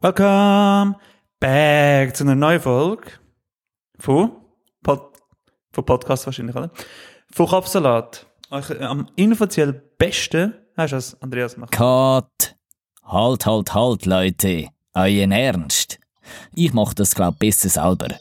Welcome back zu einer neuen Folge von, Pod, von Podcast wahrscheinlich, oder? Von Kopfsalat. Euch äh, am inoffiziell besten, hast du das, Andreas, machen? Cut. Halt, halt, halt, Leute. Euren Ernst. Ich mach das, glaub besser selber.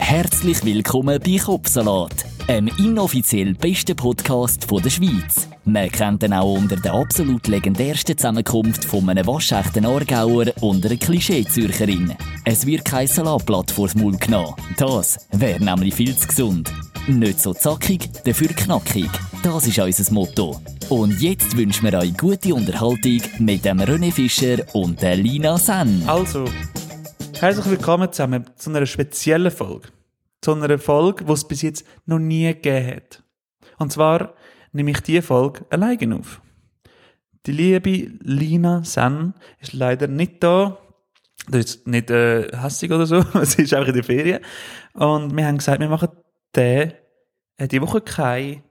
Herzlich willkommen bei Kopfsalat, einem inoffiziell besten Podcast der Schweiz. Man kennt ihn auch unter der absolut legendärsten Zusammenkunft von einem waschechten Aargauer und einer Klischee-Zürcherin. Es wird kein Salatblatt vors Maul genommen. Das wäre nämlich viel zu gesund. Nicht so zackig, dafür knackig. Das ist unser Motto. Und jetzt wünschen wir euch gute Unterhaltung mit dem René Fischer und der Lina Sen. Also, herzlich willkommen zusammen zu einer speziellen Folge. Zu einer Folge, die es bis jetzt noch nie gegeben hat. Und zwar nehme ich diese Folge alleine auf. Die liebe Lina Sen ist leider nicht da. Das ist nicht äh, hässig oder so, sie ist einfach in der Ferien. Und wir haben gesagt, wir machen den, äh, die Woche keine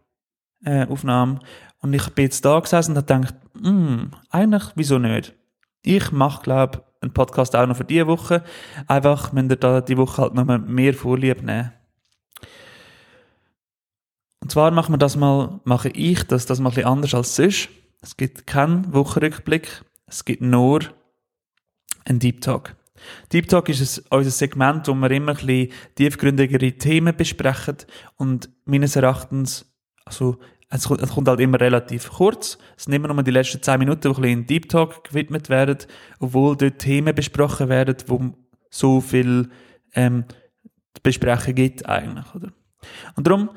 äh, Aufnahme. Und ich bin jetzt da gesessen und habe gedacht, hm, eigentlich, wieso nicht? Ich mache, glaube einen Podcast auch noch für diese Woche. Einfach, wenn ihr da die Woche halt noch mehr Vorlieb nehmen. Und zwar machen wir das mal, mache ich das, das mal ein bisschen anders als sonst. Es gibt keinen Wochenrückblick, es gibt nur einen Deep Talk. Deep Talk ist unser Segment, wo wir immer ein bisschen tiefgründigere Themen besprechen und meines Erachtens, also es kommt, es kommt halt immer relativ kurz. Es sind immer nur die letzten zehn Minuten, die ein bisschen in Deep Talk gewidmet werden, obwohl dort Themen besprochen werden, wo so viel ähm, besprechen gibt eigentlich, oder? Und darum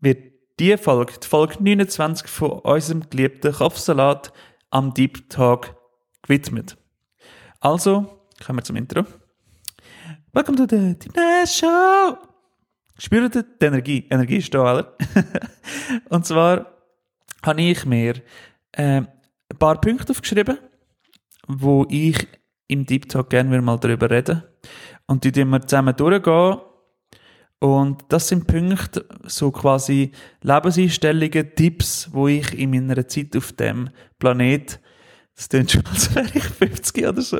wird die Folge, die Folge 29 von unserem geliebten Kopfsalat am Deep Talk gewidmet. Also, kommen wir zum Intro. Welcome to the Deep Show! Spürt ihr die Energie? Energie ist da, oder? Und zwar habe ich mir äh, ein paar Punkte aufgeschrieben, wo ich im Deep Talk gerne mal darüber reden Und die wir zusammen durchgehen. Und das sind Punkte, so quasi Lebenseinstellungen, Tipps, wo ich in meiner Zeit auf dem Planet das klingt schon, als wäre ich 50 oder so.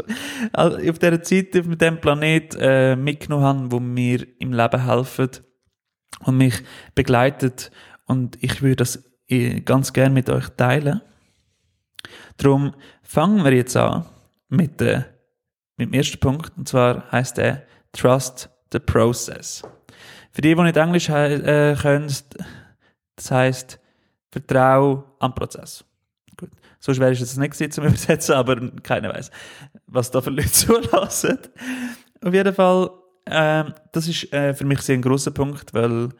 Auf dieser Zeit auf dem Planet äh, mitgenommen habe, wo mir im Leben helfen und mich begleitet. Und ich würde das äh, ganz gerne mit euch teilen. Darum fangen wir jetzt an mit, äh, mit dem ersten Punkt. Und zwar heißt der Trust the Process. Für die, die nicht Englisch äh, können, das heißt Vertrau am Prozess. Gut. So schwer ist es nicht zum Übersetzen, aber keiner weiß, was da für Leute zulassen. Auf jeden Fall, äh, das ist äh, für mich sehr ein großer Punkt, weil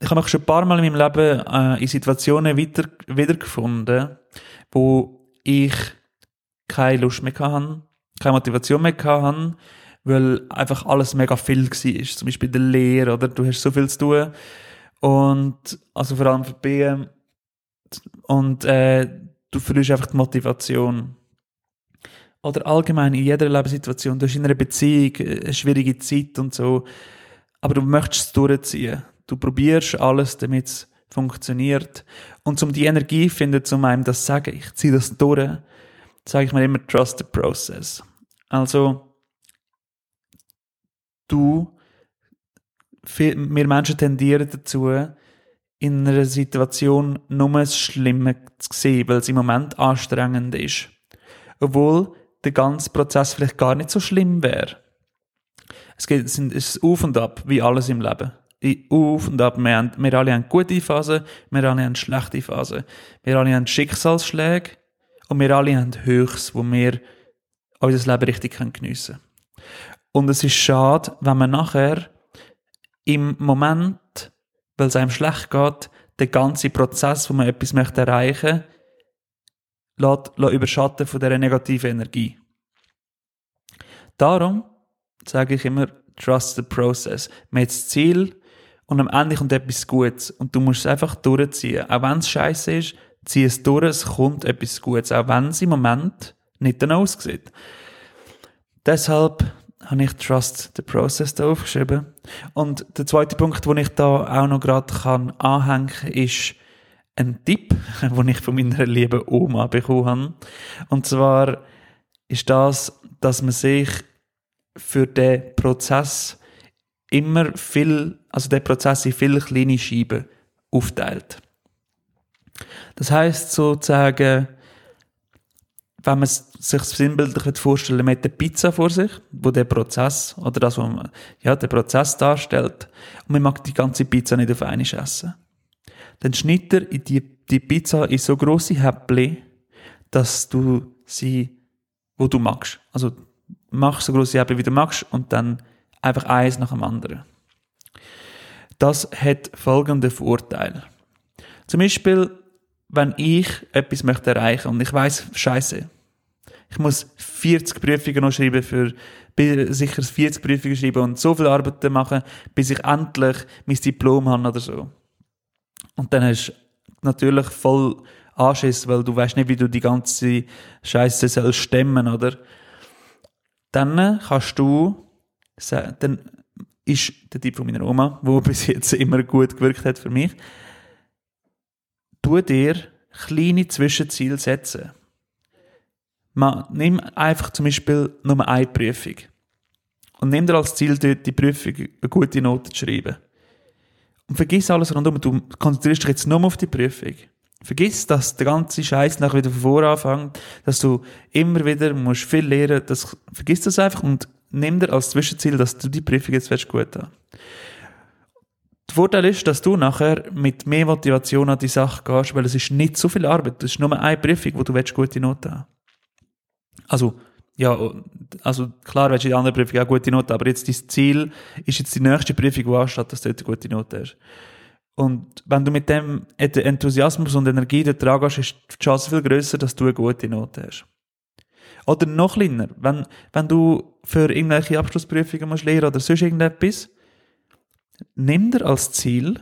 ich habe mich schon ein paar Mal in meinem Leben äh, in Situationen wieder, wiedergefunden, wo ich keine Lust mehr hatte, keine Motivation mehr hatte, weil einfach alles mega viel war. Zum Beispiel der Lehre, oder? Du hast so viel zu tun. Und, also vor allem für BM. Und, äh, du verlierst einfach die Motivation. Oder allgemein in jeder Lebenssituation. Du hast in einer Beziehung eine schwierige Zeit und so. Aber du möchtest es durchziehen. Du probierst alles, damit es funktioniert. Und um die Energie zu finden, um einem das zu sagen, ich ziehe das durch, sage ich mir immer, trust the process. Also, du, wir Menschen tendieren dazu, in einer Situation nur das Schlimme zu sehen, weil es im Moment anstrengend ist. Obwohl der ganze Prozess vielleicht gar nicht so schlimm wäre. Es geht, es ist Auf und Ab, wie alles im Leben. Auf und Ab. Wir, haben, wir alle haben gute Phasen, wir alle haben schlechte Phasen. Wir alle haben Schicksalsschläge und wir alle haben Höchst, wo wir unser Leben richtig geniessen können. Und es ist schade, wenn man nachher im Moment, weil es einem schlecht geht, den ganzen Prozess, wo man etwas möchte erreichen möchte, lässt, überschatten von dieser negativen Energie. Darum sage ich immer, trust the process. Man hat das Ziel und am Ende kommt etwas Gutes und du musst es einfach durchziehen. Auch wenn es scheiße ist, zieh es durch, es kommt etwas Gutes, auch wenn es im Moment nicht danach aussieht. Deshalb habe ich Trust the Process da aufgeschrieben. Und der zweite Punkt, den ich da auch noch gerade anhängen kann, ist, einen Tipp, den ich von meiner lieben Oma bekommen habe. Und zwar ist das, dass man sich für den Prozess immer viel, also der Prozess in viele kleine Scheiben aufteilt. Das heißt sozusagen, wenn man sich sinnbildlich vorstellen man hat eine Pizza vor sich, wo der Prozess, oder das, was man, ja, der Prozess darstellt, und man mag die ganze Pizza nicht auf einmal essen. Dann schneidet er die, die Pizza in so grosse Häppchen, dass du sie, wo du magst. Also, mach so grosse Häppchen, wie du magst, und dann einfach eins nach dem anderen. Das hat folgende Vorteil. Zum Beispiel, wenn ich etwas möchte erreichen und ich weiß, Scheiße, ich muss 40 Prüfungen noch schreiben für sicher 40 Prüfungen schreiben und so viel Arbeiten machen, bis ich endlich mein Diplom habe oder so. Und dann hast du natürlich voll Anschiss, weil du weißt nicht, wie du die ganze Scheiße sollst stemmen, oder? Dann kannst du, dann ist der Tipp von meiner Oma, wo bis jetzt immer gut gewirkt hat für mich, tu dir kleine Zwischenziele setzen. Man, nimm einfach zum Beispiel nur eine Prüfung. Und nimm dir als Ziel, dort die Prüfung eine gute Note zu schreiben. Und vergiss alles rundum. Du konzentrierst dich jetzt nur auf die Prüfung. Vergiss, dass der ganze Scheiß nach wieder von vorne anfängt, dass du immer wieder musst viel lernen. Das, vergiss das einfach und nimm dir als Zwischenziel, dass du die Prüfung jetzt gut haben. Der Vorteil ist, dass du nachher mit mehr Motivation an die Sache gehst, weil es ist nicht so viel Arbeit. Das ist nur eine Prüfung, wo du gute Noten haben Also, ja, also klar willst du in der anderen Prüfung auch gute Noten, aber jetzt dein Ziel ist jetzt die nächste Prüfung, die anstatt, dass du dort eine gute Note hast. Und wenn du mit dem Enthusiasmus und Energie dort dran gehst, ist die Chance viel grösser, dass du eine gute Note hast. Oder noch kleiner, wenn, wenn du für irgendwelche Abschlussprüfungen musst lernen oder sonst irgendetwas, nimm dir als Ziel,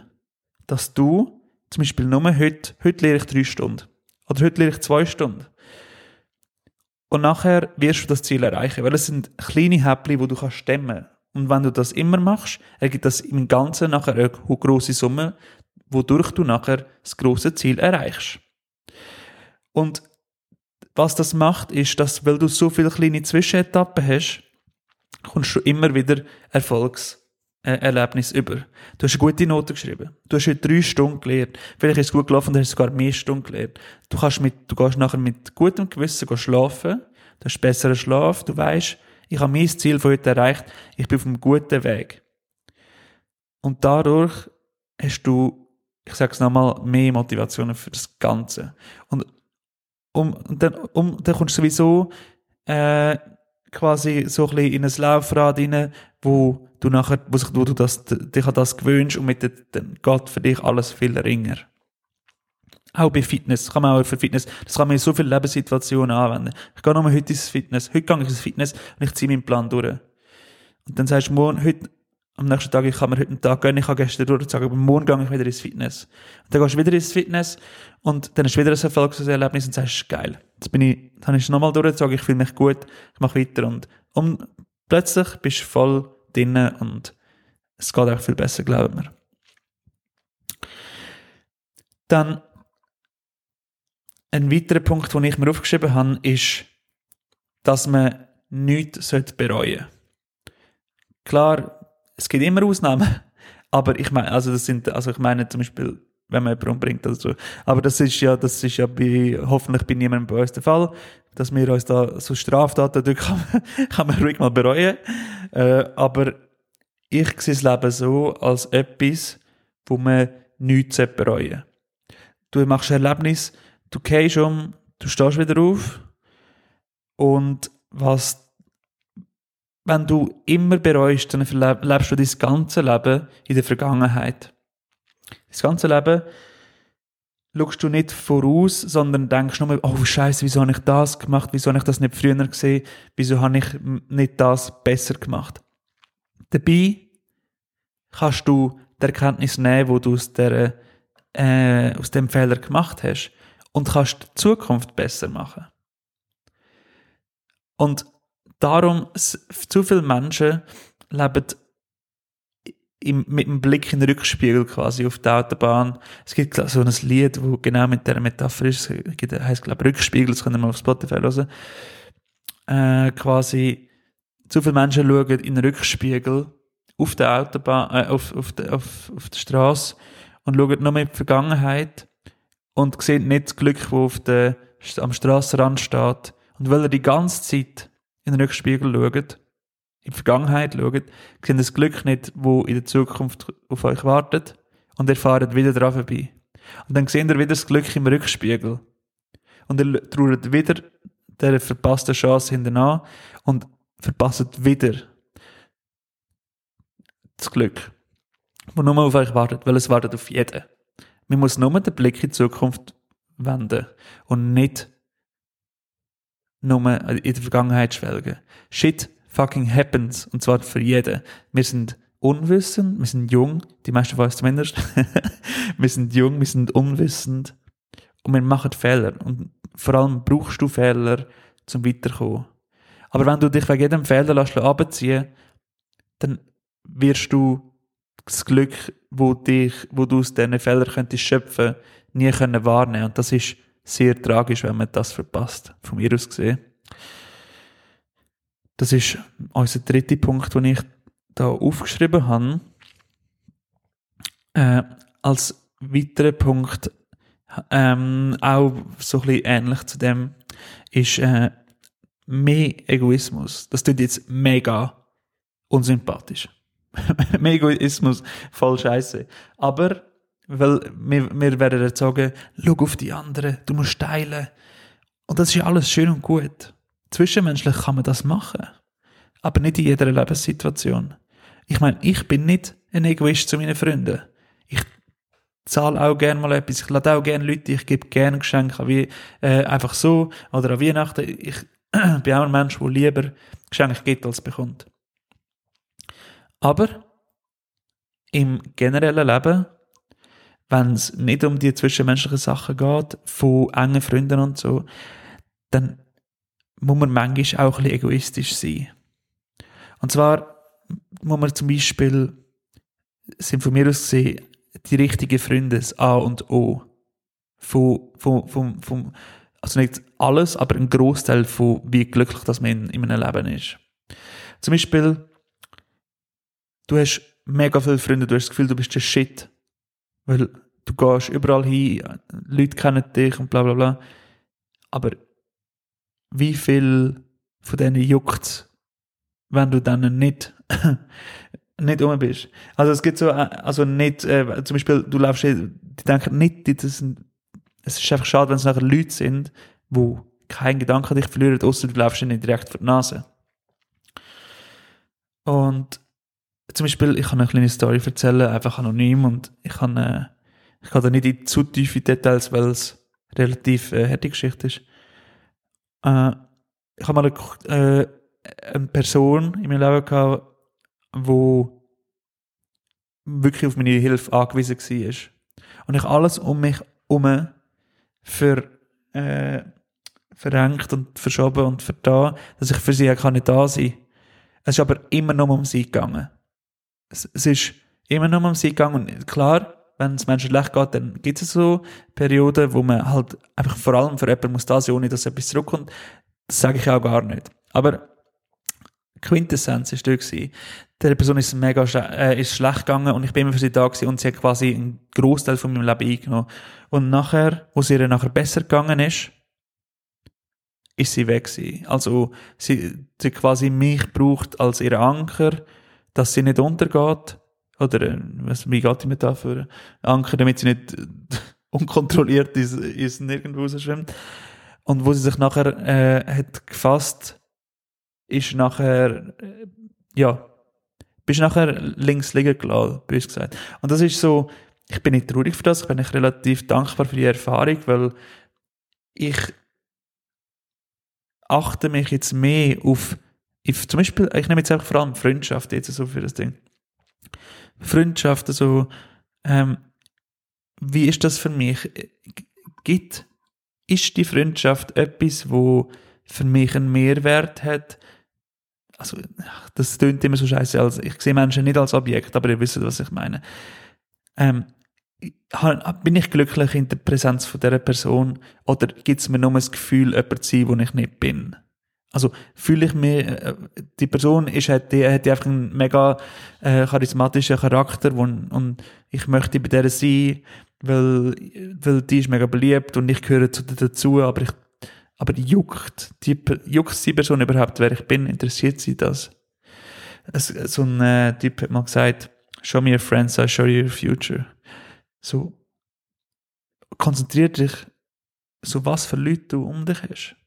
dass du zum Beispiel nur heute, heute lehre ich drei Stunden oder heute lehre ich zwei Stunden. Und nachher wirst du das Ziel erreichen, weil es sind kleine Häppchen, wo du kannst stemmen. Und wenn du das immer machst, ergibt das im Ganzen nachher eine grosse Summe, wodurch du nachher das große Ziel erreichst. Und was das macht, ist, dass, weil du so viele kleine Zwischenetappen hast, kommst du immer wieder Erfolgserlebnis über. Du hast eine gute Note geschrieben. Du hast heute drei Stunden gelernt. Vielleicht ist es gut gelaufen, du hast sogar mehr Stunden gelernt. Du kannst mit, du gehst nachher mit gutem Gewissen schlafen. Du hast besseren Schlaf. Du weißt, ich habe mein Ziel von heute erreicht. Ich bin auf einem guten Weg. Und dadurch hast du, ich sage es nochmal, mehr Motivation für das Ganze. Und um, und dann, um, dann kommst du sowieso äh, quasi so ein bisschen in ein Laufrad rein, wo du nachher, wo, sich, wo du das, dich an das gewöhnst und mit dann geht für dich alles viel ringer. Auch bei Fitness, kann man auch für Fitness, das kann man in so vielen Lebenssituationen anwenden. Ich gehe nochmal heute ins Fitness, heute gehe ich ins Fitness und ich ziehe meinen Plan durch. Und dann sagst du morgen, heute, am nächsten Tag, ich kann mir heute einen Tag gönnen, ich habe gestern durchgezogen, aber morgen gehe ich wieder ins Fitness. Und dann gehst du wieder ins Fitness und dann hast du wieder ein Erfolgserlebnis und sagst, geil, jetzt bin ich, dann ist es nochmal durchgezogen, ich fühle mich gut, ich mache weiter und, und plötzlich bist du voll drinnen und es geht auch viel besser, glaubt mir. Dann ein weiterer Punkt, den ich mir aufgeschrieben habe, ist, dass man nichts bereuen sollte. Klar, es gibt immer Ausnahmen, aber ich meine, also das sind, also ich meine zum Beispiel, wenn man jemanden umbringt oder so. Aber das ist ja, das ist ja bei, hoffentlich bei niemandem bei uns der Fall, dass wir uns da so Straftaten durch kann, kann man ruhig mal bereuen. Äh, aber ich sehe das Leben so als etwas, wo man nichts bereuen Du machst ein Erlebnis, du gehst um, du stehst wieder auf und was wenn du immer bereust, dann lebst du dein ganze Leben in der Vergangenheit. Das ganze Leben schaust du nicht voraus, sondern denkst nur, oh Scheiße, wieso habe ich das gemacht? Wieso habe ich das nicht früher gesehen? Wieso habe ich nicht das besser gemacht? Dabei kannst du die Erkenntnis nehmen, wo du aus, der, äh, aus dem Fehler gemacht hast und kannst die Zukunft besser machen. Und darum, zu viele Menschen leben im, mit dem Blick in den Rückspiegel quasi auf der Autobahn. Es gibt so ein Lied, wo genau mit der Metapher ist, es heisst, glaube Rückspiegel, das ihr mal auf Spotify hören. Äh, quasi, zu viele Menschen schauen in den Rückspiegel auf der Autobahn, äh, auf, auf, der, auf, auf der Straße und schauen nur in die Vergangenheit und sehen nicht das Glück, das auf der, am Strassenrand steht. Und weil er die ganze Zeit in den Rückspiegel schaut, in die Vergangenheit schaut, sehen das Glück nicht, wo in der Zukunft auf euch wartet und ihr fahrt wieder dran vorbei. Und dann seht ihr wieder das Glück im Rückspiegel. Und ihr trauert wieder der verpassten Chance hinterher und verpasst wieder das Glück, das nur auf euch wartet, weil es wartet auf jeden. Man muss nur den Blick in die Zukunft wenden und nicht nur in der Vergangenheit schwelgen. Shit fucking happens und zwar für jeden. Wir sind unwissend, wir sind jung, die meisten von uns zumindest. wir sind jung, wir sind unwissend und wir machen Fehler und vor allem brauchst du Fehler zum Weiterkommen. Aber wenn du dich wegen jedem Fehler lässt abziehen, dann wirst du das Glück, wo dich, wo du aus diesen Fehlern könntest schöpfen, nie können wahrnehmen. Und das ist sehr tragisch, wenn man das verpasst, von mir aus gesehen. Das ist unser dritter Punkt, den ich da aufgeschrieben habe. Äh, als weiterer Punkt, ähm, auch so ein bisschen ähnlich zu dem, ist äh, mehr Egoismus. Das tut jetzt mega unsympathisch. mehr Egoismus, voll scheiße. Aber, weil wir, wir werden erzogen, schau auf die anderen, du musst teilen. Und das ist alles schön und gut. Zwischenmenschlich kann man das machen. Aber nicht in jeder Lebenssituation. Ich meine, ich bin nicht ein Egoist zu meinen Freunden. Ich zahle auch gerne mal etwas. Ich lade auch gerne Leute, ich gebe gerne Geschenke, wie, äh, einfach so. Oder an Weihnachten. Ich bin auch ein Mensch, der lieber Geschenke gibt als bekommt. Aber im generellen Leben, wenn es nicht um die zwischenmenschlichen Sachen geht, von engen Freunden und so, dann muss man manchmal auch ein egoistisch sein. Und zwar muss man zum Beispiel, sind von mir aus gesehen, die richtigen Freunde, das A und O. Von, von, von, von, also nicht alles, aber ein Großteil von wie glücklich das man in, in einem Leben ist. Zum Beispiel, du hast mega viele Freunde, du hast das Gefühl, du bist der Shit. Weil du gehst überall hin, Leute kennen dich und bla bla bla. Aber wie viel von denen juckt wenn du dann nicht nicht um bist. Also es gibt so, äh, also nicht, äh, zum Beispiel, du läufst, die denken nicht, das sind, es ist einfach schade, wenn es nachher Leute sind, wo kein Gedanke dich verlieren, außer du läufst ihnen direkt vor die Nase. Und zum Beispiel, ich kann eine kleine Story erzählen, einfach anonym und ich kann, äh, ich kann da nicht in zu tiefe Details, weil es relativ äh, harte Geschichte ist. Äh, ich habe mal eine, äh, eine Person in meinem Leben gehabt, wo wirklich auf meine Hilfe angewiesen war. Und ich alles um mich herum für, äh, verrenkt und verschoben und vertan, dass ich für sie kann nicht da sein kann. Es ist aber immer noch um sie gegangen. Es, es ist immer noch um sie gegangen. Und klar, wenn es Menschen schlecht geht, dann gibt es so Perioden, wo man halt einfach vor allem für jemanden muss da sein, ohne dass etwas zurückkommt. Das sage ich auch gar nicht. Aber Quintessenz ist dort. Der Person ist mega äh, ist schlecht gegangen und ich bin immer für sie da gewesen und sie hat quasi einen Großteil von meinem Leben eingenommen. Und nachher, wo es ihr nachher besser gegangen ist, ist sie weg gewesen. Also, sie, sie quasi mich braucht als ihr Anker, dass sie nicht untergeht. Oder, äh, was, wie geht die Metapher? Anker, damit sie nicht unkontrolliert ist, ist nirgendwo rausschwimmt. Und wo sie sich nachher, äh, hat gefasst, ist nachher, äh, ja, bist nachher links liegen gelassen, bös gesagt. Und das ist so, ich bin nicht traurig für das, ich bin nicht relativ dankbar für die Erfahrung, weil ich achte mich jetzt mehr auf, auf zum Beispiel, ich nehme jetzt einfach vor allem Freundschaft jetzt so für das Ding. Freundschaft, also, ähm, wie ist das für mich? Gibt, ist die Freundschaft etwas, wo für mich einen Mehrwert hat? also, das klingt immer so scheiße, als, ich sehe Menschen nicht als Objekt, aber ihr wisst, was ich meine. Ähm, bin ich glücklich in der Präsenz von dieser Person oder gibt es mir nur das Gefühl, jemand zu sein, wo ich nicht bin? Also fühle ich mich, äh, die Person ist, hat, die, hat einfach einen mega äh, charismatischen Charakter wo, und ich möchte bei der sein, weil, weil die ist mega beliebt und ich gehöre zu, dazu, aber ich, aber juckt, die, juckt die Person überhaupt, wer ich bin, interessiert sie das? So ein äh, Typ hat mal gesagt, show me your friends, I show you your future. So, konzentrier dich, so was für Leute du um dich hast.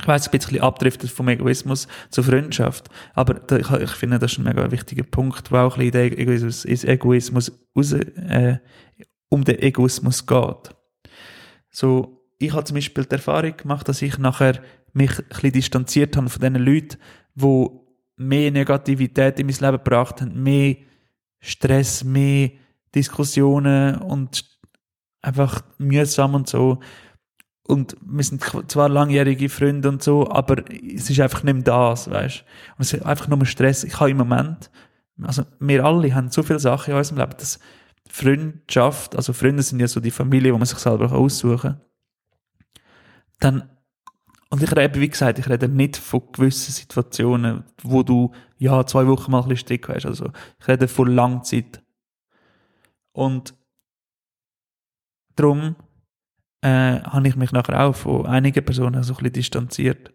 Ich weiß, ein bisschen abdriftet vom Egoismus zur Freundschaft, aber da, ich, ich, finde, das ist ein mega wichtiger Punkt, wo auch ein bisschen der Egoismus, ist Egoismus raus, äh, um den Egoismus geht. So, ich habe zum Beispiel die Erfahrung gemacht, dass ich nachher mich ein bisschen distanziert habe von den Leuten, die mehr Negativität in mein Leben gebracht haben, mehr Stress, mehr Diskussionen und einfach mühsam und so. Und wir sind zwar langjährige Freunde und so, aber es ist einfach nicht mehr das, weißt Und es ist einfach nur Stress. Ich habe im Moment, also wir alle haben so viele Sachen in unserem Leben, dass Freundschaft, also Freunde sind ja so die Familie, wo man sich selber aussuchen kann. Dann, und ich rede, wie gesagt, ich rede nicht von gewissen Situationen, wo du, ja, zwei Wochen mal ein bisschen Strick hast, also ich rede von Langzeit. Und darum äh, habe ich mich nachher auch von einigen Personen so ein bisschen distanziert.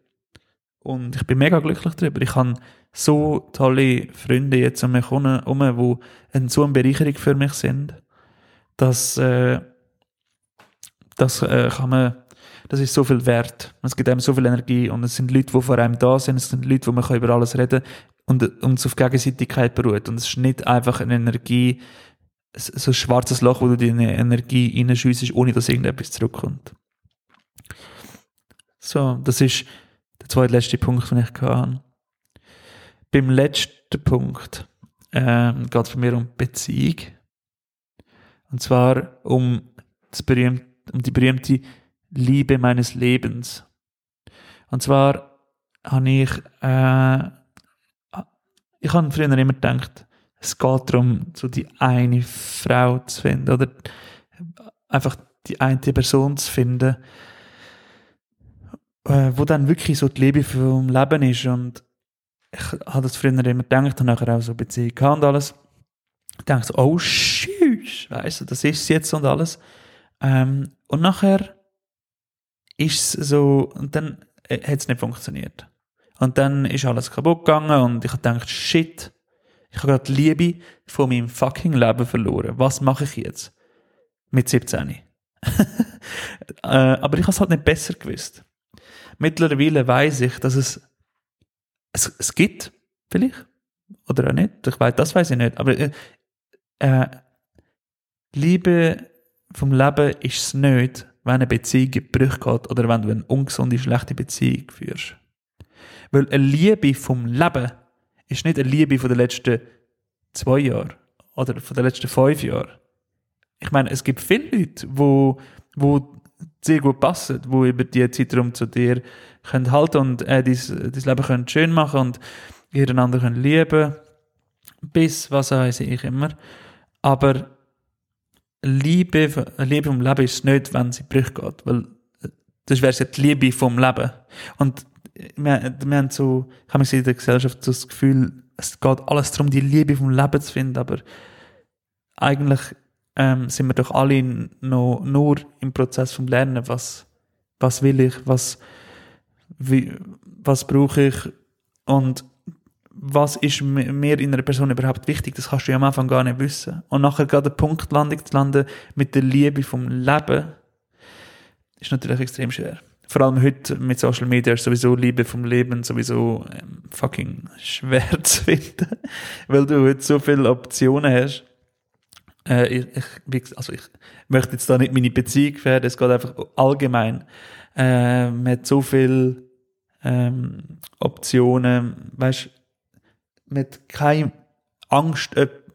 Und ich bin mega glücklich darüber. Ich habe so tolle Freunde jetzt um mich herum, die so eine Bereicherung für mich sind, dass äh, das äh, kann man, das ist so viel wert. Es gibt einem so viel Energie und es sind Leute, die vor einem da sind, es sind Leute, wo man über alles reden kann und, und es auf Gegenseitigkeit beruht. Und es ist nicht einfach eine Energie, so ein schwarzes Loch, wo du deine Energie reinschüssest, ohne dass irgendetwas zurückkommt. So, das ist der zweitletzte Punkt, den ich hatte. Beim letzten Punkt ähm, geht es bei mir um Beziehung. Und zwar um, das berühmte, um die berühmte Liebe meines Lebens. Und zwar habe ich, äh, ich habe früher immer gedacht, es geht darum, so die eine Frau zu finden oder einfach die eine Person zu finden, äh, wo dann wirklich so die Liebe vom Leben ist und ich habe das früher immer gedacht und nachher auch so Beziehung und alles. Ich dachte so, oh tschüss, weißt du, das ist es jetzt und alles. Ähm, und nachher ist es so, und dann äh, hat es nicht funktioniert. Und dann ist alles kaputt gegangen und ich habe gedacht, shit, ich habe gerade die Liebe von meinem fucking Leben verloren. Was mache ich jetzt? Mit 17. äh, aber ich habe es halt nicht besser gewusst. Mittlerweile weiß ich, dass es, es, es gibt, vielleicht, oder auch nicht, ich weiß, das weiß ich nicht, aber äh, äh, Liebe vom Leben ist es nicht, wenn eine Beziehung in Brüche geht oder wenn du eine ungesunde, schlechte Beziehung führst. Weil eine Liebe vom Leben ist nicht eine Liebe von den letzten zwei Jahren oder von den letzten fünf Jahren. Ich meine, es gibt viele Leute, wo, wo sehr gut passen, wo über die Zeitraum zu dir können halten und äh, dein, Leben können schön machen und einander können lieben bis, was weiß ich immer. Aber Liebe, Liebe vom Leben ist nicht, wenn sie Brüche geht, weil äh, das wäre ja die Liebe vom Leben. Und wir, wir haben so, ich habe in der Gesellschaft so das Gefühl, es geht alles darum, die Liebe vom Leben zu finden, aber eigentlich ähm, sind wir doch alle noch nur im Prozess vom Lernen, was, was will ich, was, was brauche ich? Und was ist mir in einer Person überhaupt wichtig, das kannst du ja am Anfang gar nicht wissen. Und nachher gerade eine Punktlandung zu landen mit der Liebe vom Leben, ist natürlich extrem schwer vor allem heute mit Social Media ist sowieso Liebe vom Leben sowieso ähm, fucking schwer zu finden, weil du heute so viele Optionen hast. Äh, ich, also ich möchte jetzt da nicht meine Beziehung gefährden, es geht einfach allgemein. Äh, man hat so viele ähm, Optionen, weißt, mit keine Angst,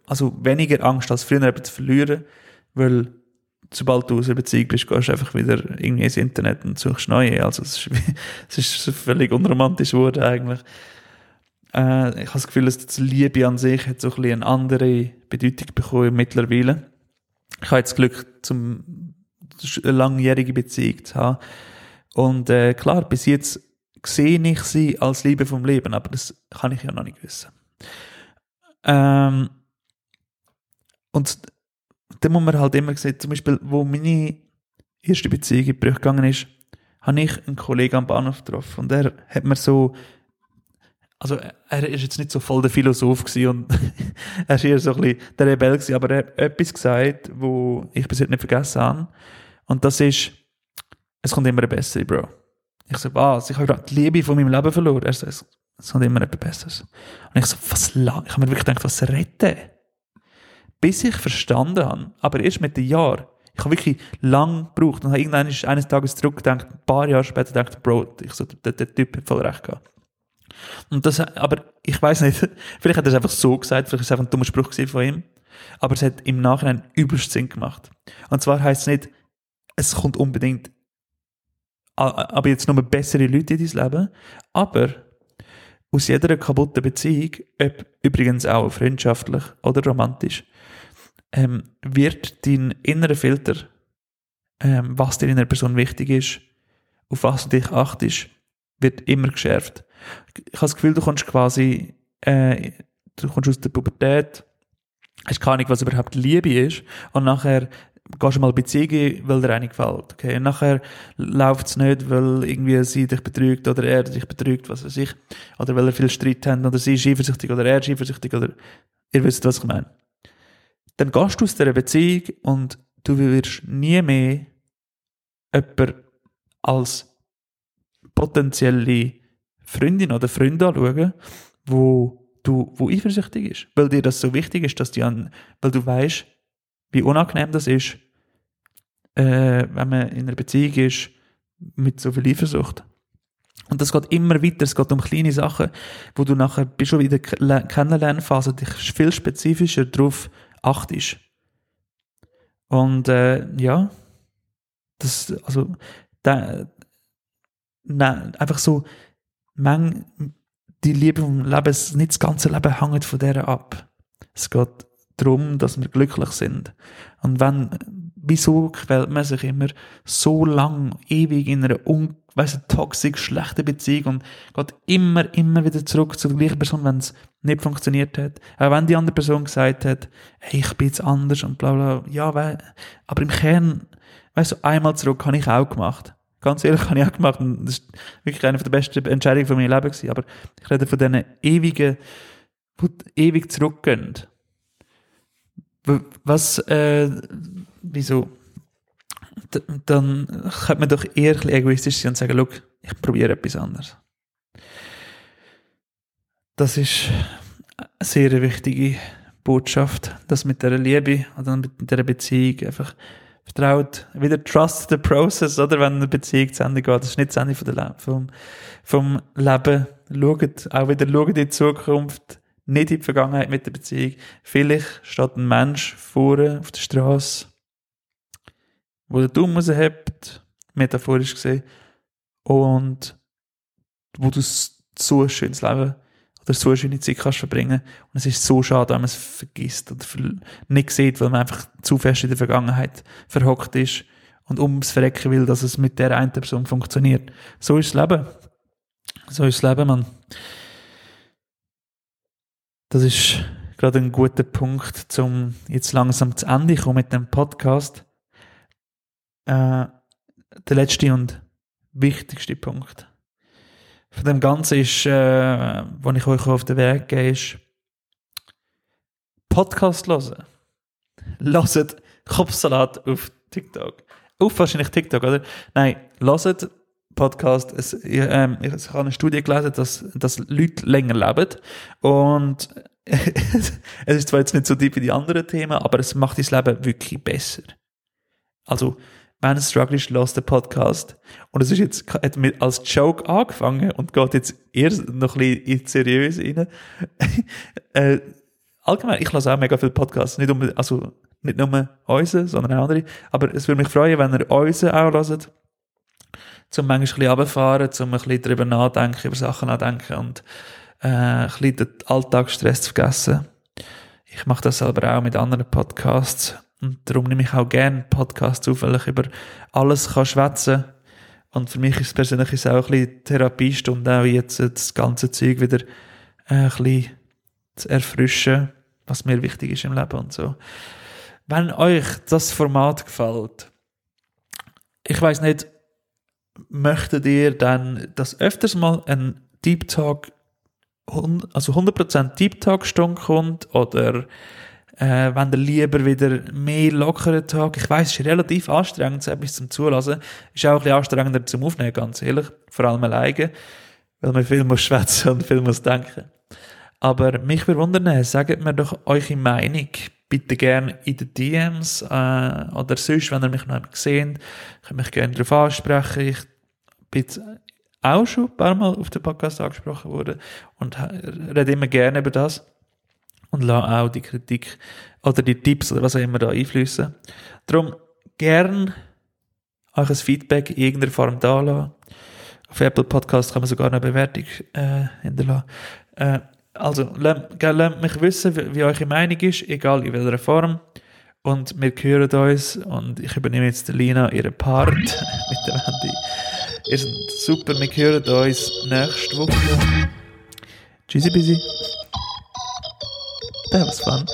also weniger Angst als früher etwas zu verlieren, weil sobald du aus einer Beziehung bist, gehst du einfach wieder irgendwie ins Internet und suchst neue. Also es ist, es ist völlig unromantisch geworden eigentlich. Äh, ich habe das Gefühl, dass die Liebe an sich hat so ein bisschen eine andere Bedeutung bekommen mittlerweile. Ich habe jetzt Glück, zum eine langjährige Beziehung zu haben. Und äh, klar, bis jetzt sehe ich sie als Liebe vom Leben, aber das kann ich ja noch nicht wissen. Ähm, und da muss man halt immer sehen, zum Beispiel, wo meine erste Beziehung in Brüche gegangen ist, habe ich einen Kollegen am Bahnhof getroffen und er hat mir so also er ist jetzt nicht so voll der Philosoph gewesen und er ist eher so ein bisschen der Rebell gewesen, aber er hat etwas gesagt, wo ich bis heute nicht vergessen habe. Und das ist, es kommt immer ein Besseres, Bro. Ich so, was? Ich habe gerade die Liebe von meinem Leben verloren. Er so, es, es kommt immer etwas Besseres. Und ich so, was lang? Ich habe mir wirklich gedacht, was retten? Bis ich verstanden habe, aber erst mit den Jahren, ich habe wirklich lang gebraucht und habe irgendwann eines Tages zurückgedacht, ein paar Jahre später gedacht, Bro, ich so, der, der Typ hat voll recht gehabt. Und das, aber ich weiß nicht, vielleicht hat er es einfach so gesagt, vielleicht ist es einfach ein dummer Spruch von ihm, aber es hat im Nachhinein übelst Sinn gemacht. Und zwar heißt es nicht, es kommt unbedingt, aber jetzt nur bessere Leute in dein Leben, aber aus jeder kaputten Beziehung, ob übrigens auch freundschaftlich oder romantisch, ähm, wird dein innerer Filter, ähm, was dir in einer Person wichtig ist, auf was du dich achtest, wird immer geschärft ich habe das Gefühl, du kommst quasi, äh, du kommst aus der Pubertät, hast keine Ahnung, was überhaupt Liebe ist, und nachher gehst du mal Beziehungen, weil dir eine gefällt, okay? Und nachher läuft es nicht, weil irgendwie sie dich betrügt oder er dich betrügt, was weiß ich, oder weil er viel Streit hat, oder sie ist eifersüchtig oder er ist eifersüchtig, oder ihr wisst, was ich meine. Dann gehst du aus dieser Beziehung und du wirst nie mehr jemanden als potenzielle Freundin oder Freund anschauen, wo du, wo eifersüchtig ist. Weil dir das so wichtig ist, dass die an, weil du weißt, wie unangenehm das ist, äh, wenn man in einer Beziehung ist mit so viel Eifersucht. Und das geht immer weiter, es geht um kleine Sachen, wo du nachher bist schon wieder Kennenlernphase dich viel spezifischer darauf achtest. Und äh, ja, das, also, da, nein, einfach so Meng, die Liebe vom Leben, nicht das ganze Leben hängt von der ab. Es geht darum, dass wir glücklich sind. Und wenn, wieso quält man sich immer so lang, ewig in einer un, weiss, toxisch schlechten Beziehung und geht immer, immer wieder zurück zu der gleichen Person, wenn es nicht funktioniert hat. Auch wenn die andere Person gesagt hat, hey, ich bin jetzt anders und bla bla, ja, weil, aber im Kern, weißt du, einmal zurück habe ich auch gemacht. Ganz ehrlich, habe ich auch gemacht. Und das ist wirklich eine der besten Entscheidungen von meinem Leben gewesen. Aber ich rede von diesen ewigen, die ewig zurückgehen. Was, äh, wieso? D dann könnte man doch eher ein egoistisch sein und sagen, look, ich probiere etwas anderes. Das ist eine sehr wichtige Botschaft, dass mit der Liebe oder mit der Beziehung einfach vertraut, wieder trust the process, oder? Wenn eine Beziehung zu Ende geht. Das ist nicht das Ende vom, vom Leben. Schaut, auch wieder schaut in die Zukunft, nicht in die Vergangenheit mit der Beziehung. Vielleicht steht ein Mensch vorne auf der Straße, wo der Daumen raushebt, metaphorisch gesehen, und wo du so ein schönes Leben oder so eine schöne Zeit kannst verbringen. Und es ist so schade, wenn man es vergisst oder nicht sieht, weil man einfach zu fest in der Vergangenheit verhockt ist und ums Verrecken will, dass es mit der einen Person funktioniert. So ist das Leben. So ist das Leben, man. Das ist gerade ein guter Punkt, zum jetzt langsam zu Ende kommen mit dem Podcast. Äh, der letzte und wichtigste Punkt von dem Ganzen ist, äh, was ich euch auf den Weg gebe, ist Podcast hören. Hört Kopfsalat auf TikTok. Auf wahrscheinlich TikTok, oder? Nein, hört Podcast. Es, ich, ähm, ich habe eine Studie gelesen, dass, dass Leute länger leben. Und es ist zwar jetzt nicht so deep wie die anderen Themen, aber es macht das Leben wirklich besser. Also, wenn es Struggle ist, los den Podcast. Und es ist jetzt hat mit als Joke angefangen und geht jetzt eher noch ein bisschen in seriös rein. äh, allgemein, ich lasse auch mega viele Podcasts. Nicht, um, also, nicht nur unsere, sondern auch andere. Aber es würde mich freuen, wenn ihr unsere auch hört. Zum manchmal ein bisschen runterfahren, zum ein bisschen drüber nachdenken, über Sachen nachdenken und äh, ein bisschen den Alltagsstress zu vergessen. Ich mache das selber auch mit anderen Podcasts und darum nehme ich auch gerne Podcasts auf, weil ich über alles kann schwätzen und für mich ist es persönlich auch ein bisschen Therapiestunde, auch jetzt das ganze Zeug wieder äh, ein bisschen zu erfrischen, was mir wichtig ist im Leben und so. Wenn euch das Format gefällt, ich weiß nicht, möchtet ihr dann das öfters mal ein Deep Talk, also 100% Deep Talk Stunde kommt oder äh, wenn ihr lieber wieder mehr lockeren Tag, ich weiß, es ist relativ anstrengend, so etwas zum Zulassen, ist auch ein bisschen anstrengender zum Aufnehmen, ganz ehrlich, vor allem alleine, weil man viel muss schwätzen und viel muss denken. Aber mich würde wundern, sagt mir doch eure Meinung, bitte gerne in den DMs äh, oder sonst, wenn ihr mich noch einmal seht, könnt mich gerne darauf ansprechen. Ich bin auch schon ein paar Mal auf dem Podcast angesprochen worden und rede immer gerne über das und lasse auch die Kritik oder die Tipps oder was auch immer da einfließen. Darum gern euch ein Feedback in irgendeiner Form da lassen. Auf Apple Podcast kann man sogar eine Bewertung äh, hinterlassen. Äh, also, lasst mich wissen, wie, wie eure Meinung ist, egal in welcher Form. Und wir hören uns und ich übernehme jetzt Lina ihren Part mit dem Handy. Ihr seid super, wir hören uns nächste Woche. Tschüssi. That was fun.